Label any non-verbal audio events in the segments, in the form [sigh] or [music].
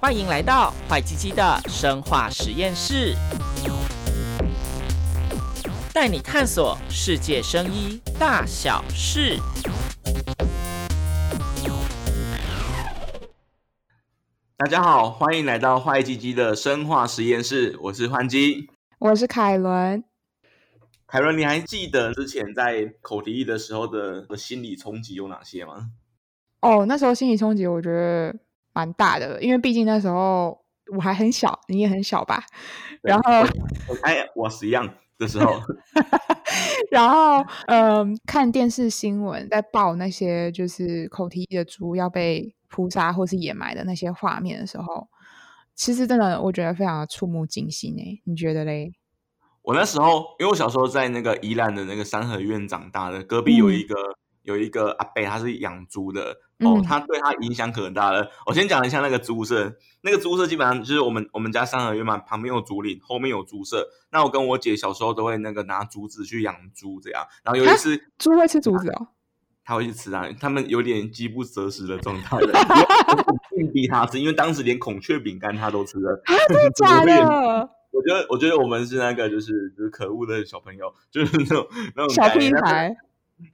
欢迎来到坏鸡鸡的生化实验室，带你探索世界生医大小事。大家好，欢迎来到坏鸡鸡的生化实验室，我是欢鸡，我是凯伦。凯伦，你还记得之前在口蹄疫的时候的心理冲击有哪些吗？哦，那时候心理冲击我觉得蛮大的，因为毕竟那时候我还很小，你也很小吧。然后，哎，我是一样的时候。[laughs] 然后，嗯，看电视新闻在报那些就是口蹄疫的猪要被扑杀或是掩埋的那些画面的时候，其实真的我觉得非常的触目惊心诶。你觉得嘞？我那时候，因为我小时候在那个宜兰的那个三合院长大的，隔壁有一个。有一个阿伯，他是养猪的哦，它对它影响可大了。我先讲一下那个猪舍，那个猪舍基本上就是我们我们家三合院嘛，旁边有竹林，后面有猪舍。那我跟我姐小时候都会那个拿竹子去养猪，这样。然后有一次，猪会吃竹子哦，他会去吃啊，他们有点饥不择食的状态了，硬逼他吃，因为当时连孔雀饼干他都吃了，真的 [laughs] 假的？我觉得，我觉得我们是那个就是就是可恶的小朋友，就是那种那种小屁孩。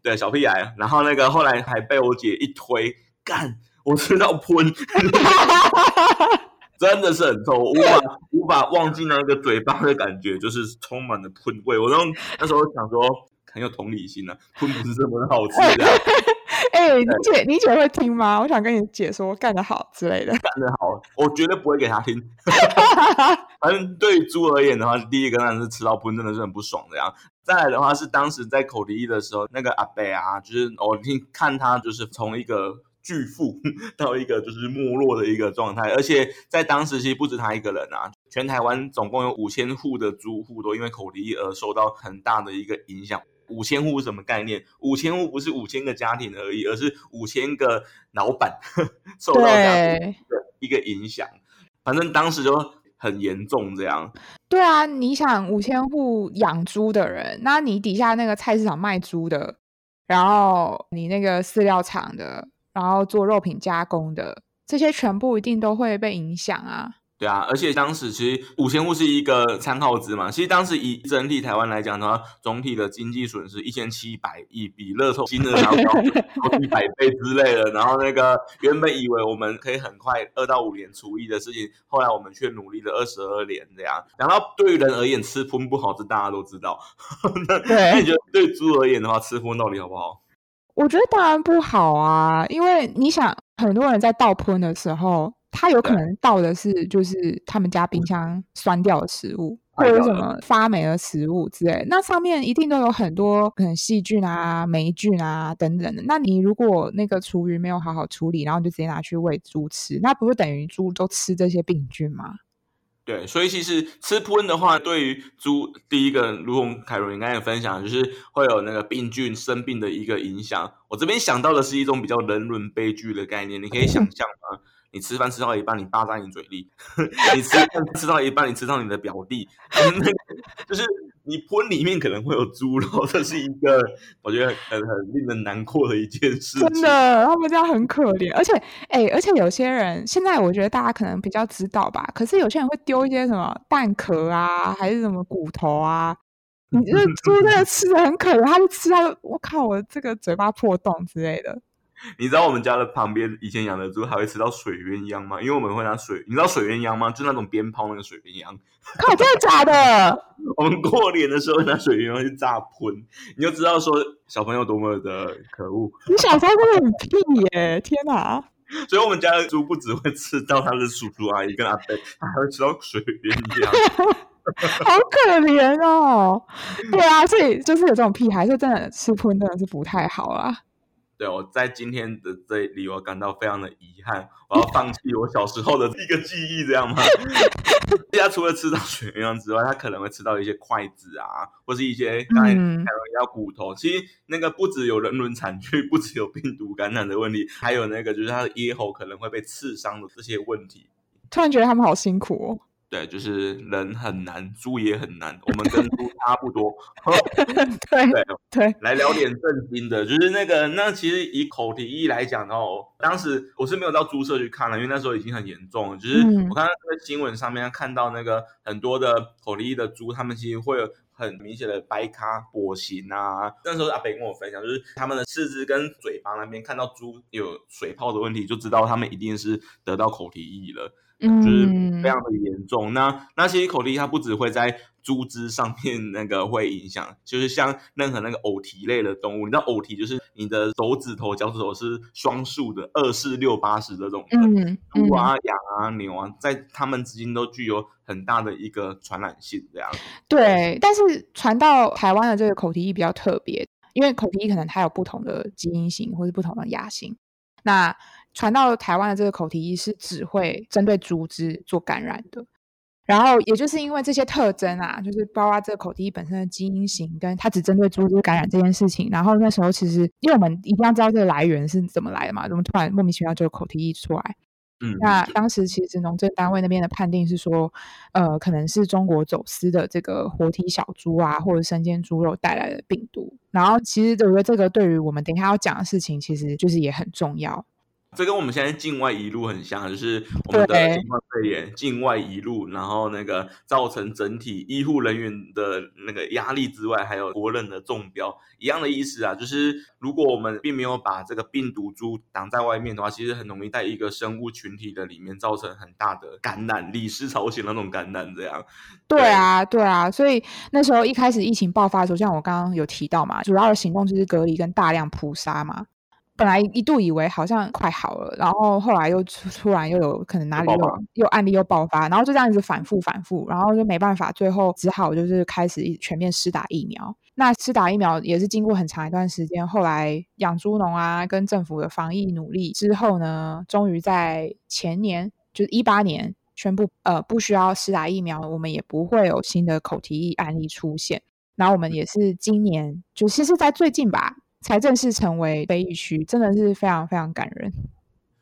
对小屁孩，然后那个后来还被我姐一推，干我吃到喷，[laughs] 真的是很痛，无法无法忘记那个嘴巴的感觉，就是充满了喷味。我那那时候想说很有同理心呢，喷不是这么好吃的。[laughs] 哎，你姐你姐会听吗？我想跟你姐说干得好之类的，干得好，我绝对不会给她听。[laughs] 反正对猪而言的话，第一个当然是吃到喷真的是很不爽的呀。再来的话是当时在口蹄疫的时候，那个阿伯啊，就是我听看他就是从一个巨富 [laughs] 到一个就是没落的一个状态，而且在当时其实不止他一个人啊，全台湾总共有五千户的租户都因为口蹄疫而受到很大的一个影响。五千户是什么概念？五千户不是五千个家庭而已，而是五千个老板 [laughs] 受到这样的一个影响。反正当时就。很严重，这样。对啊，你想五千户养猪的人，那你底下那个菜市场卖猪的，然后你那个饲料厂的，然后做肉品加工的，这些全部一定都会被影响啊。对啊，而且当时其实五千户是一个参考值嘛。其实当时以整体台湾来讲的话，总体的经济损失一千七百亿，比乐透金额还要高 [laughs] 一百倍之类的。然后那个原本以为我们可以很快二到五年除役的事情，后来我们却努力了二十二年这样。然后对于人而言，吃荤不好，这大家都知道。[laughs] 那你觉得对猪而言的话，吃荤到底好不好？我觉得当然不好啊，因为你想，很多人在倒喷的时候。他有可能倒的是，就是他们家冰箱酸掉的食物，或者什么发霉的食物之类。那上面一定都有很多可能细菌啊、霉菌啊等等的。那你如果那个厨余没有好好处理，然后就直接拿去喂猪吃，那不是等于猪都吃这些病菌吗？对，所以其实吃喷的话，对于猪第一个，如同凯伦你刚才分享，就是会有那个病菌生病的一个影响。我这边想到的是一种比较人伦悲剧的概念，你可以想象吗？你吃饭吃到一半，你爸在你嘴里；[laughs] 你吃饭吃到一半，你吃到你的表弟，[laughs] 就是你盆里面可能会有猪肉，这是一个我觉得很很令人难过的一件事。真的，他们家很可怜，而且哎，而且有些人现在我觉得大家可能比较知道吧，可是有些人会丢一些什么蛋壳啊，还是什么骨头啊，你这猪 [laughs] 真的吃的很可怜，他就吃到我靠，我这个嘴巴破洞之类的。你知道我们家的旁边以前养的猪还会吃到水鸳鸯吗？因为我们会拿水，你知道水鸳鸯吗？就那种鞭炮那个水鸳鸯。靠，真的假的？[laughs] 我们过年的时候拿水鸳鸯去炸喷，你就知道说小朋友多么的可恶。你小时候真的很屁耶！天哪！所以我们家的猪不只会吃到他的叔叔阿姨跟阿伯，还会吃到水鸳鸯。[laughs] 好可怜哦。对啊，所以就是有这种屁孩，就真的吃喷真的是不太好啊。对，我在今天的这里，我感到非常的遗憾，我要放弃我小时候的一个记忆，这样吗？[laughs] 大家除了吃到水鸳鸯之外，他可能会吃到一些筷子啊，或是一些刚才还有要骨头。其实那个不只有人伦惨剧，不只有病毒感染的问题，还有那个就是他的咽喉可能会被刺伤的这些问题。突然觉得他们好辛苦哦。对，就是人很难，猪也很难，我们跟猪差不多。[laughs] 对对对，来聊点正经的，就是那个，那其实以口蹄疫来讲哦，当时我是没有到猪舍去看了，因为那时候已经很严重了。就是嗯我看到那个新闻上面看到那个很多的口蹄疫的猪，他们其实会有很明显的白咖跛行啊。那时候阿北跟我分享，就是他们的四肢跟嘴巴那边看到猪有水泡的问题，就知道他们一定是得到口蹄疫了。就是嗯非常的严重。那那其实口蹄疫它不只会在猪只上面那个会影响，就是像任何那个偶蹄类的动物，你知道偶蹄就是你的手指头、脚趾头是双数的，二四六八十这种的。嗯猪啊、羊啊、牛啊，在它们之间都具有很大的一个传染性，这样。对，但是传到台湾的这个口蹄疫比较特别，因为口蹄疫可能它有不同的基因型或是不同的亚型。那传到台湾的这个口蹄疫是只会针对猪只做感染的。然后也就是因为这些特征啊，就是包括这个口蹄疫本身的基因型，跟它只针对猪只感染这件事情。然后那时候其实，因为我们一定要知道这个来源是怎么来的嘛，怎么突然莫名其妙就有口蹄疫出来？嗯，那当时其实农政单位那边的判定是说，呃，可能是中国走私的这个活体小猪啊，或者生煎猪肉带来的病毒。然后其实我觉得这个对于我们等一下要讲的事情，其实就是也很重要。这跟我们现在境外一路很像，就是我们的新冠肺炎境外一路，然后那个造成整体医护人员的那个压力之外，还有国人的中标一样的意思啊。就是如果我们并没有把这个病毒株挡在外面的话，其实很容易在一个生物群体的里面造成很大的感染，李氏朝鲜那种感染这样。对啊，对啊，所以那时候一开始疫情爆发的时候，像我刚刚有提到嘛，主要的行动就是隔离跟大量扑杀嘛。本来一度以为好像快好了，然后后来又突突然又有可能哪里又又案例又爆发，然后就这样子反复反复，然后就没办法，最后只好就是开始全面施打疫苗。那施打疫苗也是经过很长一段时间，后来养猪农啊跟政府的防疫努力之后呢，终于在前年就是一八年宣布，呃，不需要施打疫苗，我们也不会有新的口蹄疫案例出现。然后我们也是今年，就其实在最近吧，才正式成为非疫区，真的是非常非常感人。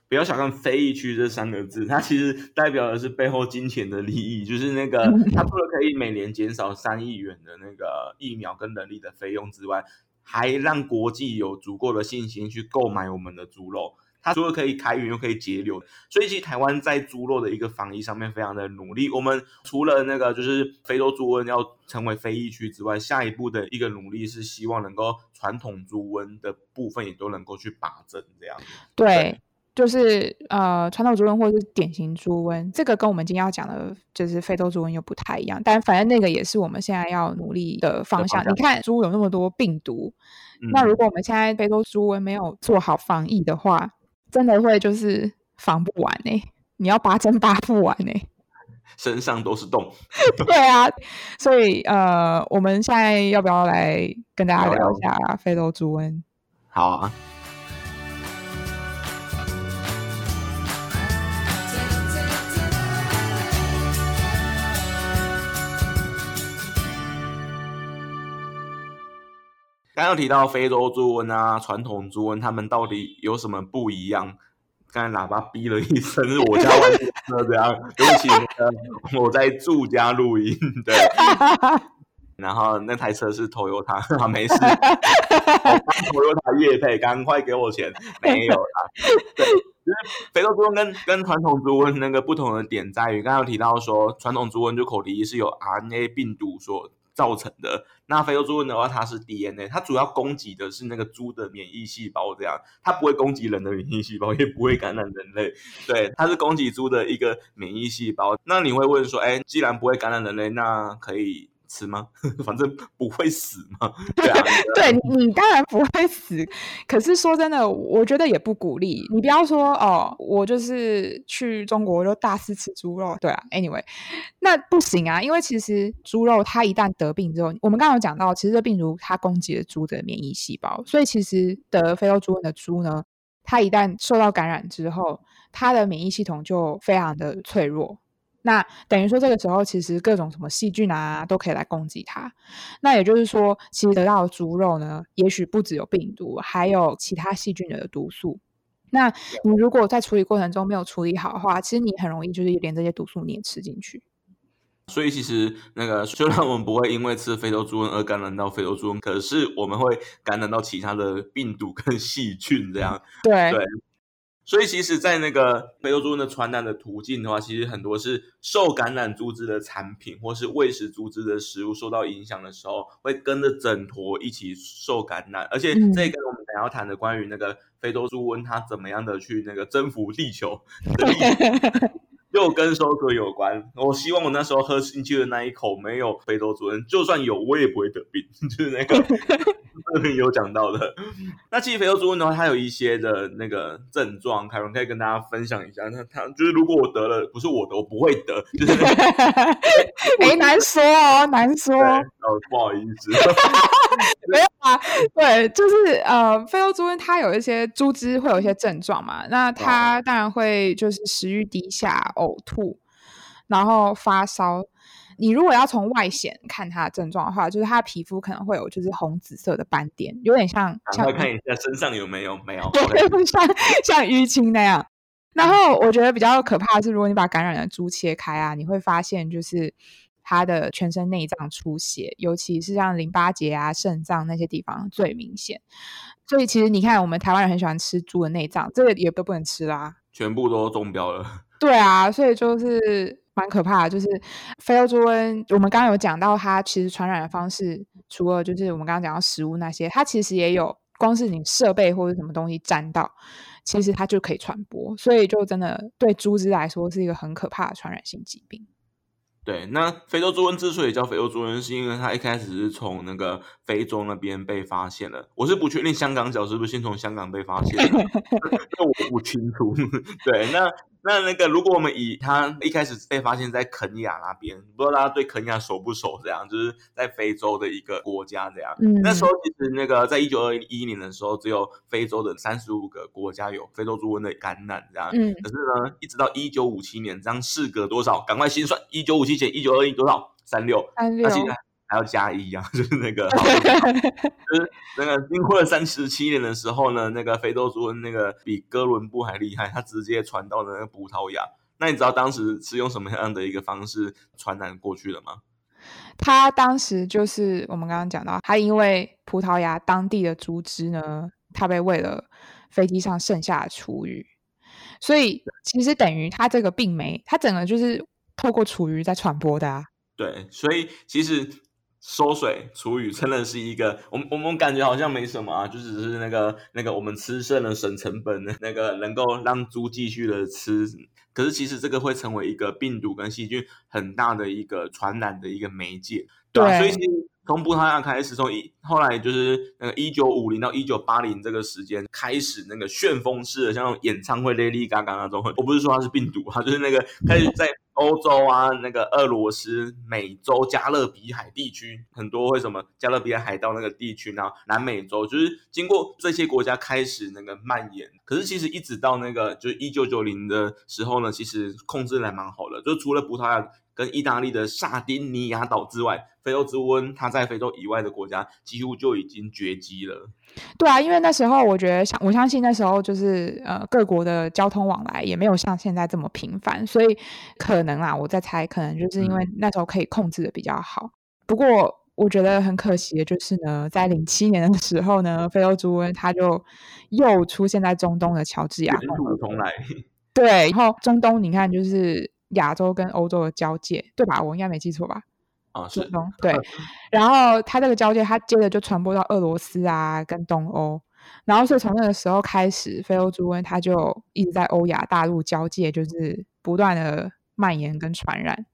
不要小看“非疫区”这三个字，它其实代表的是背后金钱的利益，就是那个 [laughs] 它除了可以每年减少三亿元的那个疫苗跟人力的费用之外，还让国际有足够的信心去购买我们的猪肉。它除了可以开源，又可以节流，所以其实台湾在猪肉的一个防疫上面非常的努力。我们除了那个就是非洲猪瘟要成为非疫区之外，下一步的一个努力是希望能够传统猪瘟的部分也都能够去把针这样。对，就是呃，传统猪瘟或者是典型猪瘟，这个跟我们今天要讲的，就是非洲猪瘟又不太一样。但反正那个也是我们现在要努力的方向。方向你看，猪有那么多病毒，嗯那如果我们现在非洲猪瘟没有做好防疫的话，真的会就是防不完呢、你要拔针拔不完呢、身上都是洞，[laughs] 对啊，所以呃，我们现在要不要来跟大家聊聊一下非洲猪瘟？好啊。刚刚提到非洲猪瘟啊，传统猪瘟，它们到底有什么不一样？刚才喇叭哔了一声，是我家外面的车这样，对不起，我在住家录音，对，然后那台车是 Toyota，没事，Toyota [laughs] 业配，赶快给我钱，没有啦。对，就是非洲猪瘟跟跟传统猪瘟那个不同的点在于，刚刚有提到说，传统猪瘟就口蹄疫是由 RNA 病毒所造成的，那非洲猪瘟的话，它是 DNA，它主要攻击的是那个猪的免疫细胞，这样。它不会攻击人的免疫细胞，也不会感染人类，对，它是攻击猪的一个免疫细胞。那你会问说，哎，既然不会感染人类，那可以吃吗？[laughs] 反正不会死嘛，[laughs] 对啊，对你当然不会死，可是说真的，我觉得也不鼓励。你不要说哦，我就是去中国就大肆吃猪肉，对啊，anyway，那不行啊，因为其实猪肉它一旦得病之后，我们刚刚有讲到，其实这病毒它攻击了猪的免疫细胞，所以其实得非洲猪瘟的猪呢，它一旦受到感染之后，它的免疫系统就非常的脆弱。那等于说，这个时候其实各种什么细菌啊都可以来攻击它。那也就是说，其实得到的猪肉呢，也许不只有病毒，还有其他细菌的毒素。那你如果在处理过程中没有处理好的话，其实你很容易就是连这些毒素你也吃进去。所以其实那个虽然我们不会因为吃非洲猪瘟而感染到非洲猪瘟，可是我们会感染到其他的病毒跟细菌这样。对对，所以其实，在那个非洲猪瘟的传染的途径的话，其实很多是受感染猪只的产品或是喂食猪只的食物受到影响的时候，会跟着整坨一起受感染。而且嗯这跟我们等下要谈的关于那个非洲猪瘟它怎么样的去那个征服地球的历史 [laughs] 又跟收割有关。我希望我那时候喝进去的那一口没有非洲猪瘟，就算有我也不会得病，[laughs] 就是那个 [laughs] 有讲到的。[laughs] 那其实非洲猪瘟的话，它有一些的那个症状，凯文可以跟大家分享一下。那它就是如果我得了，不是我的，我不会得，就是那 [laughs] 个哎，难说哦，难说。对哦，不好意思，没有啊，对，就是呃，非洲猪瘟它有一些猪只会有一些症状嘛，那它当然会就是食欲低下、呕吐，然后发烧。你如果要从外显看它的症状的话，就是它的皮肤可能会有就是红紫色的斑点，有点像像看一下身上有没有，没有。[laughs] 对像像淤青那样。然后我觉得比较可怕的是，如果你把感染的猪切开啊，你会发现就是它的全身内脏出血，尤其是像淋巴结啊、肾脏那些地方最明显。所以其实你看，我们台湾人很喜欢吃猪的内脏，这个也都不能吃啦。全部都中标了。[laughs] 对啊，所以就是蛮可怕的。就是非洲猪瘟，我们刚刚有讲到，它其实传染的方式，除了就是我们刚刚讲到食物那些，它其实也有，光是你设备或者什么东西沾到，其实它就可以传播。所以就真的对猪只来说是一个很可怕的传染性疾病。对，那非洲猪瘟之所以叫非洲猪瘟，是因为它一开始是从那个非洲那边被发现了。我是不确定香港脚是不是先从香港被发现的，[laughs] 这我不清楚。[laughs] 对，那那那个，如果我们以他一开始被发现在肯亚那边，不知道大家对肯亚熟不熟？这样就是在非洲的一个国家，这样。嗯，那时候其实那个在一九二一年的时候，只有非洲的三十五个国家有非洲猪瘟的感染，这样。嗯可是呢，一直到一九五七年，这样事隔多少？赶快心算，一九五七减一九二一多少？三六。三六那，其实还要加一啊，[laughs] 就是那个，[laughs] 就是那个经过了三十七年的时候呢，那个非洲猪瘟那个比哥伦布还厉害，它直接传到了那个葡萄牙。那你知道当时是用什么样的一个方式传染过去的吗？他当时就是我们刚刚讲到，他因为葡萄牙当地的猪只呢，他被喂了飞机上剩下的厨余，所以其实等于他这个病媒，他整个就是透过厨余在传播的啊。对，所以其实收水除雨真的是一个，我们我们感觉好像没什么啊，就只是那个那个我们吃剩了省成本的那个能够让猪继续的吃，可是其实这个会成为一个病毒跟细菌很大的一个传染的一个媒介，对吧、对所以其实从葡萄牙开始，从一后来就是那个一九五零到一九八零这个时间开始，那个旋风式的像演唱会 Lady Gaga 那种，我不是说它是病毒啊，就是那个开始在欧洲啊，那个俄罗斯、美洲、加勒比海地区很多会什么加勒比海海盗那个地区，然后南美洲，就是经过这些国家开始那个蔓延。可是其实一直到那个就是一九九零的时候呢，其实控制的还蛮好的，就除了葡萄牙。跟意大利的萨丁尼亚岛之外，非洲之瘟它在非洲以外的国家几乎就已经绝迹了。对啊，因为那时候我觉得，相我相信那时候就是呃各国的交通往来也没有像现在这么频繁，所以可能啊，我在猜，可能就是因为那时候可以控制的比较好。不过我觉得很可惜的就是呢，在零七年的时候呢，非洲猪瘟它就又出现在中东的乔治亚卷土重来，[laughs] 对，然后中东你看就是亚洲跟欧洲的交界，对吧？我应该没记错吧？啊，是中东对，[laughs] 然后它这个交界，它接着就传播到俄罗斯啊，跟东欧，然后所以从那个时候开始，非洲猪瘟它就一直在欧亚大陆交界，就是不断的蔓延跟传染。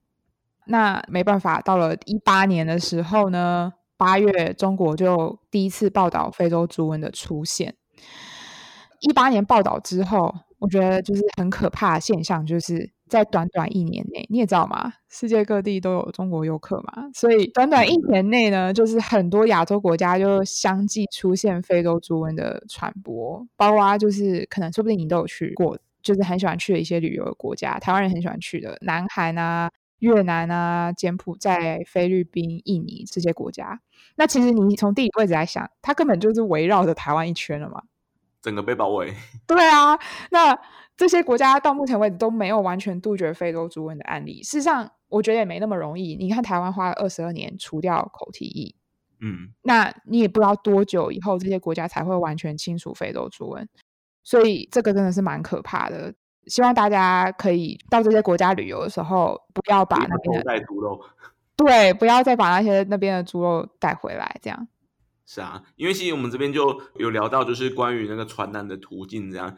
那没办法，到了一八年的时候呢，八月中国就第一次报道非洲猪瘟的出现。一八年报道之后，我觉得就是很可怕的现象，就是在短短一年内，你也知道嘛，世界各地都有中国游客嘛，所以短短一年内呢，就是很多亚洲国家就相继出现非洲猪瘟的传播，包括就是可能说不定你都有去过，就是很喜欢去的一些旅游的国家，台湾人很喜欢去的，南韩啊、越南啊、柬埔寨、菲律宾、印尼这些国家。那其实你从地理位置来想，它根本就是围绕着台湾一圈了嘛。整个被包围。[laughs] 对啊，那这些国家到目前为止都没有完全杜绝非洲猪瘟的案例。事实上，我觉得也没那么容易。你看台湾花了二十二年除掉口蹄疫，嗯，那你也不知道多久以后这些国家才会完全清除非洲猪瘟，所以这个真的是蛮可怕的。希望大家可以到这些国家旅游的时候，不要把那边的带猪肉。[laughs] 对，不要再把那些那边的猪肉带回来，这样。是啊，因为其实我们这边就有聊到，就是关于那个传染的途径，这样。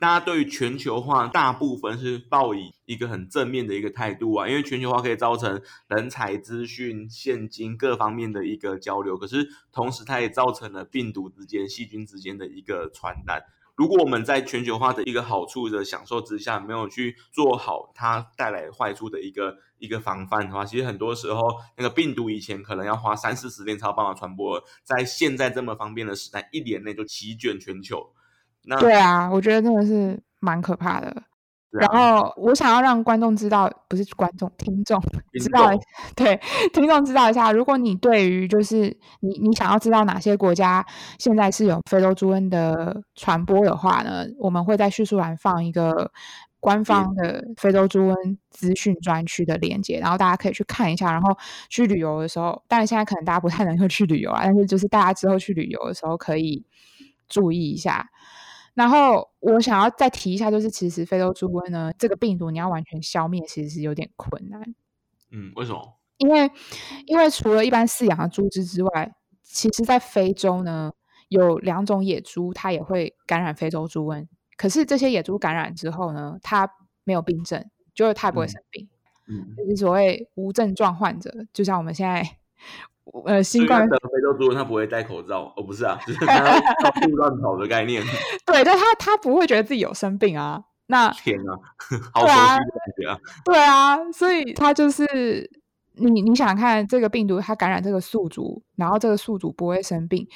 大家对于全球化大部分是抱以一个很正面的一个态度啊，因为全球化可以造成人才、资讯、现金各方面的一个交流，可是同时它也造成了病毒之间、细菌之间的一个传染。如果我们在全球化的一个好处的享受之下，没有去做好它带来坏处的一个一个防范的话，其实很多时候那个病毒以前可能要花三四十天才有办法传播，在现在这么方便的时代，一年内就席卷全球。那对啊，我觉得真的是蛮可怕的。然后我想要让观众知道，不是观众，听众知道，对听众知道一下。如果你对于就是你你想要知道哪些国家现在是有非洲猪瘟的传播的话呢，我们会在叙述栏放一个官方的非洲猪瘟资讯专区的链接，然后大家可以去看一下。然后去旅游的时候，当然现在可能大家不太能够去旅游啊，但是就是大家之后去旅游的时候可以注意一下。然后我想要再提一下，就是其实非洲猪瘟呢，这个病毒你要完全消灭，其实是有点困难。嗯，为什么？因为因为除了一般饲养的猪只之外，其实在非洲呢，有两种野猪，它也会感染非洲猪瘟。可是这些野猪感染之后呢，它没有病症，就是它不会生病，嗯，就是所谓无症状患者，就像我们现在。呃，新冠的非洲猪瘟，他不会戴口罩，哦，不是啊，就是他 [laughs] 到处乱跑的概念。对，但它它不会觉得自己有生病啊。那天 [laughs] 啊，好熟悉的感觉啊。对啊，所以它就是你你想看这个病毒，它感染这个宿主，然后这个宿主不会生病，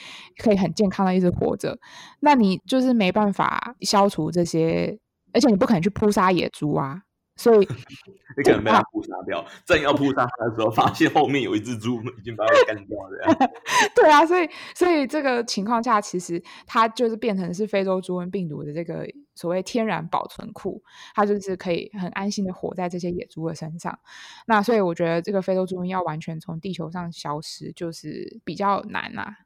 可以很健康的一直活着，那你就是没办法消除这些，而且你不可能去扑杀野猪啊。所以 [laughs] 你可能被他扑杀掉，正要扑杀他的时候，发现后面有一只猪已经把我干掉了。[laughs] 对啊，所以所以这个情况下，其实它就是变成是非洲猪瘟病毒的这个所谓天然保存库，它就是可以很安心的活在这些野猪的身上。那所以我觉得这个非洲猪瘟要完全从地球上消失，就是比较难啊。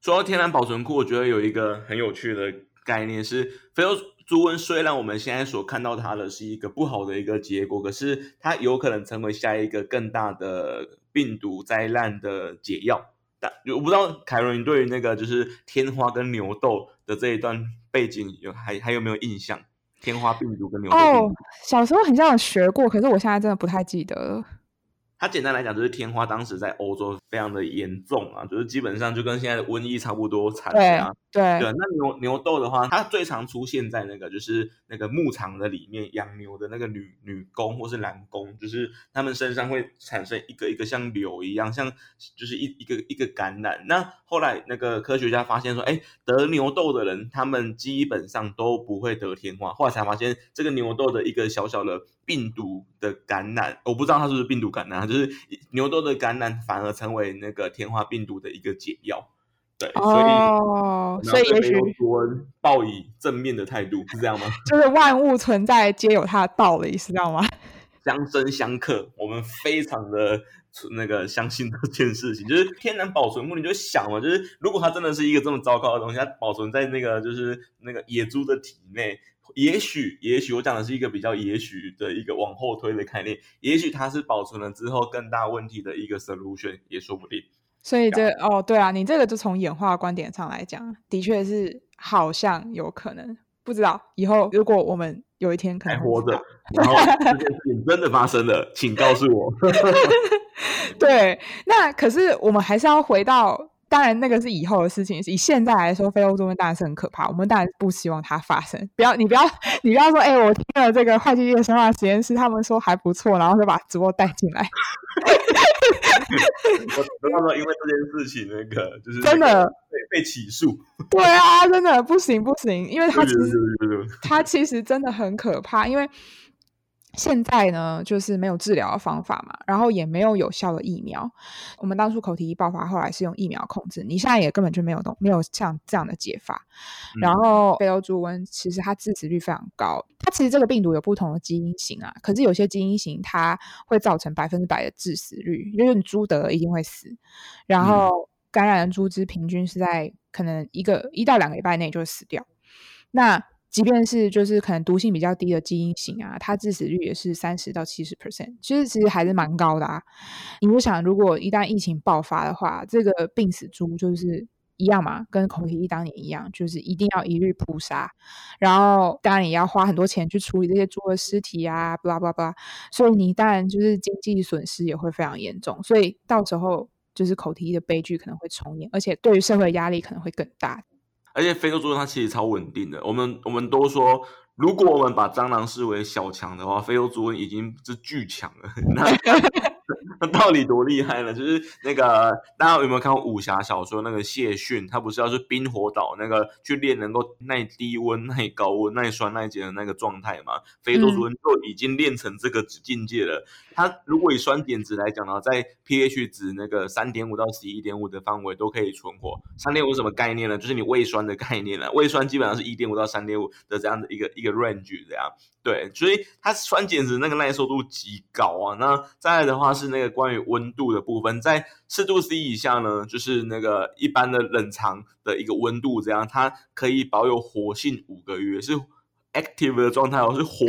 说到天然保存库，我觉得有一个很有趣的概念是非洲。猪瘟虽然我们现在所看到它的是一个不好的一个结果，可是它有可能成为下一个更大的病毒灾难的解药。但我不知道凯伦，你对于那个就是天花跟牛痘的这一段背景有还还有没有印象？天花病毒跟牛痘哦，小时候很像有学过，可是我现在真的不太记得了。它简单来讲就是天花，当时在欧洲非常的严重啊，就是基本上就跟现在的瘟疫差不多惨啊。对对，那牛牛痘的话，它最常出现在那个就是那个牧场的里面养牛的那个女女工或是男工，就是他们身上会产生一个一个像瘤一样，像就是一一个一个感染。那后来那个科学家发现说，哎，得牛痘的人，他们基本上都不会得天花。后来才发现，这个牛痘的一个小小的病毒的感染，我不知道它是不是病毒感染，就是牛痘的感染反而成为那个天花病毒的一个解药。对，哦，所以也许抱以正面的态度是这样吗？就是万物存在皆有它的道理，是这样吗？相生相克，我们非常的那个相信这件事情，就是天然保存。你就想嘛，就是如果它真的是一个这么糟糕的东西，它保存在那个就是那个野猪的体内，也许也许我讲的是一个比较也许的一个往后推的概念，也许它是保存了之后更大问题的一个 solution 也说不定。所以这哦，对啊，你这个就从演化观点上来讲，的确是好像有可能。不知道以后如果我们有一天可能还活着，然后 [laughs] 这件事情真的发生了，请告诉我。[laughs] 对，那可是我们还是要回到，当然那个是以后的事情。以现在来说，非洲猪瘟当然是很可怕，我们当然不希望它发生。不要，你不要，你不要说，哎，我听了这个坏基业生化实验室，他们说还不错，然后就把直播带进来。[laughs] 我刚刚因为这件事情，那个就是真的被被起诉。对啊，真的不行不行，因为他其实他其实真的很可怕，因为现在呢，就是没有治疗的方法嘛，然后也没有有效的疫苗。我们当初口蹄疫爆发，后来是用疫苗控制，你现在也根本就没有东没有像这样的解法。然后非洲猪瘟其实它致死率非常高，它其实这个病毒有不同的基因型啊，可是有些基因型它会造成百分之百的致死率，就是你猪得了一定会死。然后感染的猪只平均是在可能一个一到两个礼拜内就会死掉。那即便是就是可能毒性比较低的基因型啊，它致死率也是三十到七十 percent，其实其实还是蛮高的啊。你就想，如果一旦疫情爆发的话，这个病死猪就是一样嘛，跟口蹄疫当年一样，就是一定要一律扑杀，然后当然也要花很多钱去处理这些猪的尸体啊，巴拉巴拉巴拉。所以你当然就是经济损失也会非常严重，所以到时候就是口蹄疫的悲剧可能会重演，而且对于社会压力可能会更大。而且非洲猪瘟它其实超稳定的，我们我们都说，如果我们把蟑螂视为小强的话，非洲猪瘟已经是巨强了。[laughs] 那 [laughs] 到底多厉害呢？就是那个大家有没有看过武侠小说？那个谢逊他不是要去冰火岛那个去练能够耐低温、耐高温、耐酸、耐碱的那个状态吗？非洲猪瘟就已经练成这个境界了。它如果以酸碱值来讲呢，在 pH 值那个三点五到十一点五的范围都可以存活。三点五什么概念呢？就是你胃酸的概念了。胃酸基本上是一点五到三点五的这样的一个一个 range 这样。对，所以它酸碱值那个耐受度极高啊。那再来的话是那个关于温度的部分，在四度 C 以下呢，就是那个一般的冷藏的一个温度，这样它可以保有活性五个月是。active 的状态哦，是活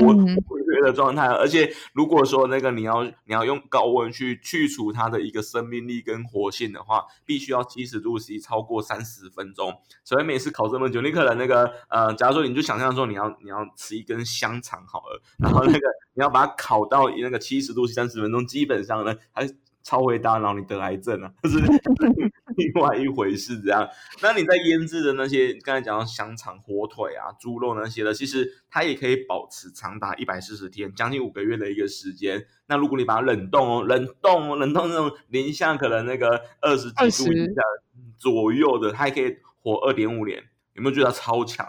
的状态。而且如果说那个你要你要用高温去去除它的一个生命力跟活性的话，必须要七十度 C 超过三十分钟。所以每次烤这么久，你可能那个呃，假如说你就想象说你要你要吃一根香肠好了，然后那个你要把它烤到那个七十度三十分钟，基本上呢还。超会大脑，你得癌症啊，[laughs] 这是 [laughs] 另外一回事。这样，那你在腌制的那些，刚才讲到香肠、火腿啊、猪肉那些的，其实它也可以保持长达一百四十天，将近五个月的一个时间。那如果你把它冷冻哦，冷冻哦，冷冻那种零下可能那个二十几度以下左右的，它还可以活二点五年。有没有觉得超强？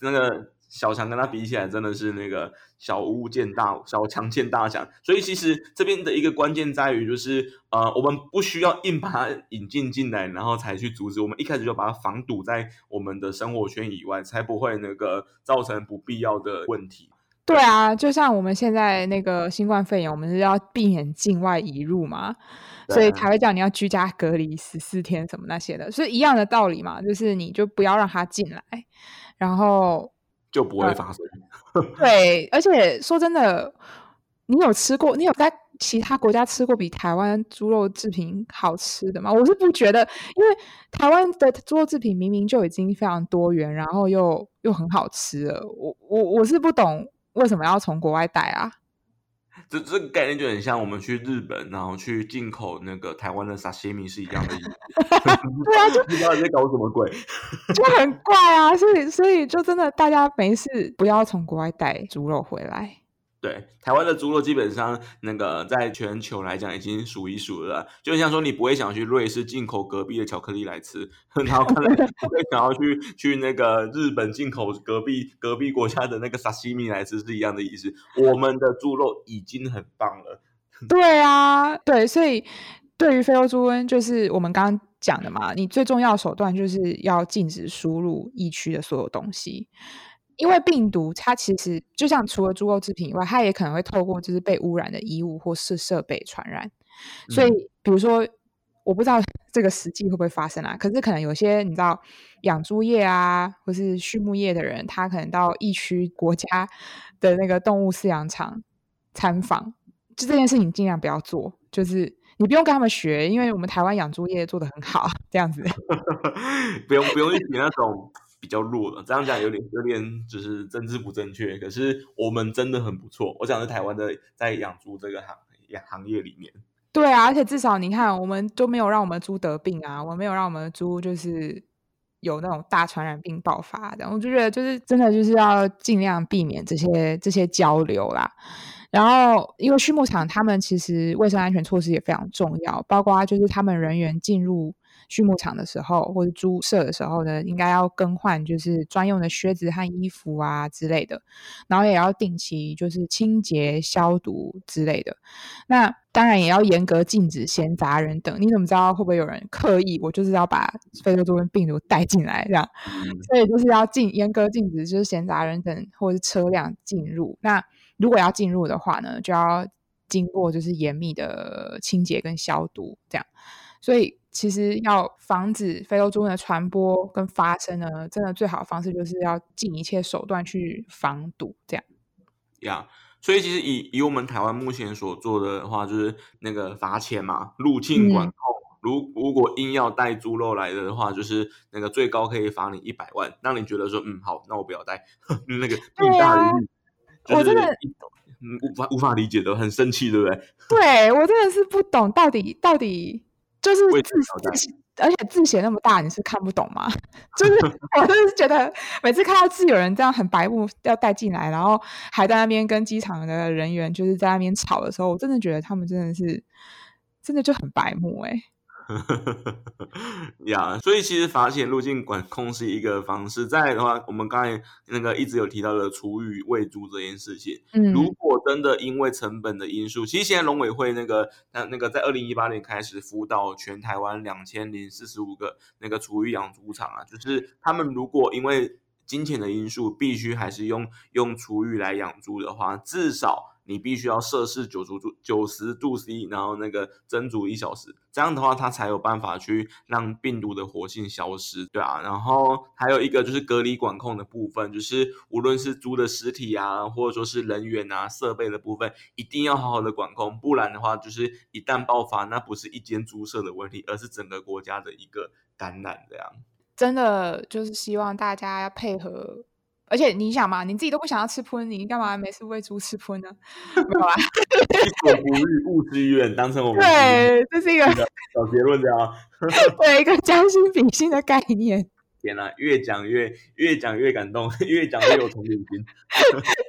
那个。小强跟他比起来，真的是那个小巫见大小强见大强。所以其实这边的一个关键在于，就是呃，我们不需要硬把它引进进来，然后才去阻止。我们一开始就把它防堵在我们的生活圈以外，才不会那个造成不必要的问题。对啊，就像我们现在那个新冠肺炎，我们是要避免境外移入嘛，所以才会叫你要居家隔离十四天什么那些的，所以一样的道理嘛，就是你就不要让他进来，然后。就不会发生。[laughs] 对，而且说真的，你有吃过？你有在其他国家吃过比台湾猪肉制品好吃的吗？我是不觉得，因为台湾的猪肉制品明明就已经非常多元，然后又又很好吃了。我我我是不懂为什么要从国外带啊？这这个概念就很像我们去日本，然后去进口那个台湾的沙西米是一样的意思。[laughs] 对啊，就 [laughs] 不知道你在搞什么鬼，[laughs] 就很怪啊。所以所以就真的大家没事不要从国外带猪肉回来。对，台湾的猪肉基本上那个在全球来讲已经数一数二了。就像说，你不会想去瑞士进口隔壁的巧克力来吃，然后可能不会想要去去那个日本进口隔壁隔壁国家的那个沙西米来吃，是一样的意思。我们的猪肉已经很棒了。[laughs] 对啊，对，所以对于非洲猪瘟，就是我们刚刚讲的嘛，你最重要的手段就是要禁止输入疫区的所有东西。因为病毒它其实就像除了猪肉制品以外，它也可能会透过就是被污染的衣物或是设备传染。所以，比如说，我不知道 [laughs] 这个实际会不会发生啊？可是可能有些你知道养猪业啊，或是畜牧业的人，他可能到疫区国家 [laughs] 的那个动物饲养场参访，就这件事情尽量不要做。就是你不用跟他们学，因为我们台湾养猪业做的很好，这样子。[laughs] 不用不用去学那种。比较弱的，这样讲有点有点就是政治不正确。可是我们真的很不错，我讲是台湾的在养猪这个行行业里面。对啊，而且至少你看，我们都没有让我们猪得病啊，我们没有让我们猪就是有那种大传染病爆发的。我就觉得就是真的就是要尽量避免这些这些交流啦。然后，因为畜牧场他们其实卫生安全措施也非常重要，包括就是他们人员进入。畜牧场的时候，或者猪舍的时候呢，应该要更换就是专用的靴子和衣服啊之类的，然后也要定期就是清洁消毒之类的。那当然也要严格禁止闲杂人等。你怎么知道会不会有人刻意我就是要把非洲猪瘟病毒 [laughs] 带进来这样？[laughs] 所以就是要禁严格禁止就是闲杂人等或者是车辆进入。那如果要进入的话呢，就要经过就是严密的清洁跟消毒这样。所以其实要防止非洲猪瘟的传播跟发生呢，真的最好的方式就是要尽一切手段去防堵这样。呀。所以其实以以我们台湾目前所做的话，就是那个罚钱嘛，入境管控。如如果硬要带猪肉来的话，就是那个最高可以罚你一百万，让你觉得说，嗯，好，那我不要带。[laughs] 那个对啊，我真的嗯无法无法理解的，很生气，对不对？对我真的是不懂，到底到底就是字字。而且字写那么大，你是看不懂吗？[laughs] 就是我真的是觉得，每次看到字有人这样很白目要带进来，然后还在那边跟机场的人员就是在那边吵的时候，我真的觉得他们真的是真的就很白目哎。[laughs] 呀，所以其实罚钱路径管控是一个方式。再来的话，我们刚才那个一直有提到的厨余喂猪这件事情，嗯，如果真的因为成本的因素，其实现在农委会那个那那个在二零一八年开始辅导全台湾两千零四十五个那个厨余养猪场啊，就是他们如果因为金钱的因素，必须还是用用厨余来养猪的话，至少。你必须要摄氏九十度九十度 C，然后那个蒸煮一小时，这样的话它才有办法去让病毒的活性消失，对啊。然后还有一个就是隔离管控的部分，就是无论是猪的尸体啊，或者说是人员啊、设备的部分，一定要好好的管控，不然的话，就是一旦爆发，那不是一间猪舍的问题，而是整个国家的一个感染这样。真的就是希望大家配合。而且你想嘛，你自己都不想要吃喷，你干嘛没事喂猪吃喷呢？没有啊，[laughs] 己所不欲，勿施于人，当成我们对，这是一个小结论，这样 [laughs] 对一个将心比心的概念。[laughs] 天哪，越讲越越讲越感动，越讲越有同理心。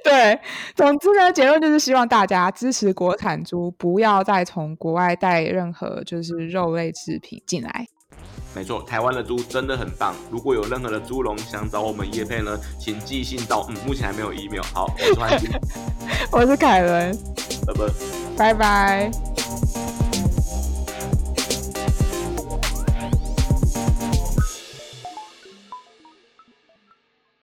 对，总之呢，结论就是希望大家支持国产猪，不要再从国外带任何就是肉类制品进来。没错，台湾的猪真的很棒。如果有任何的猪笼想找我们叶配呢，请寄信到。嗯，目前还没有 email。好，我是 [laughs] 凯伦，拜拜，拜拜。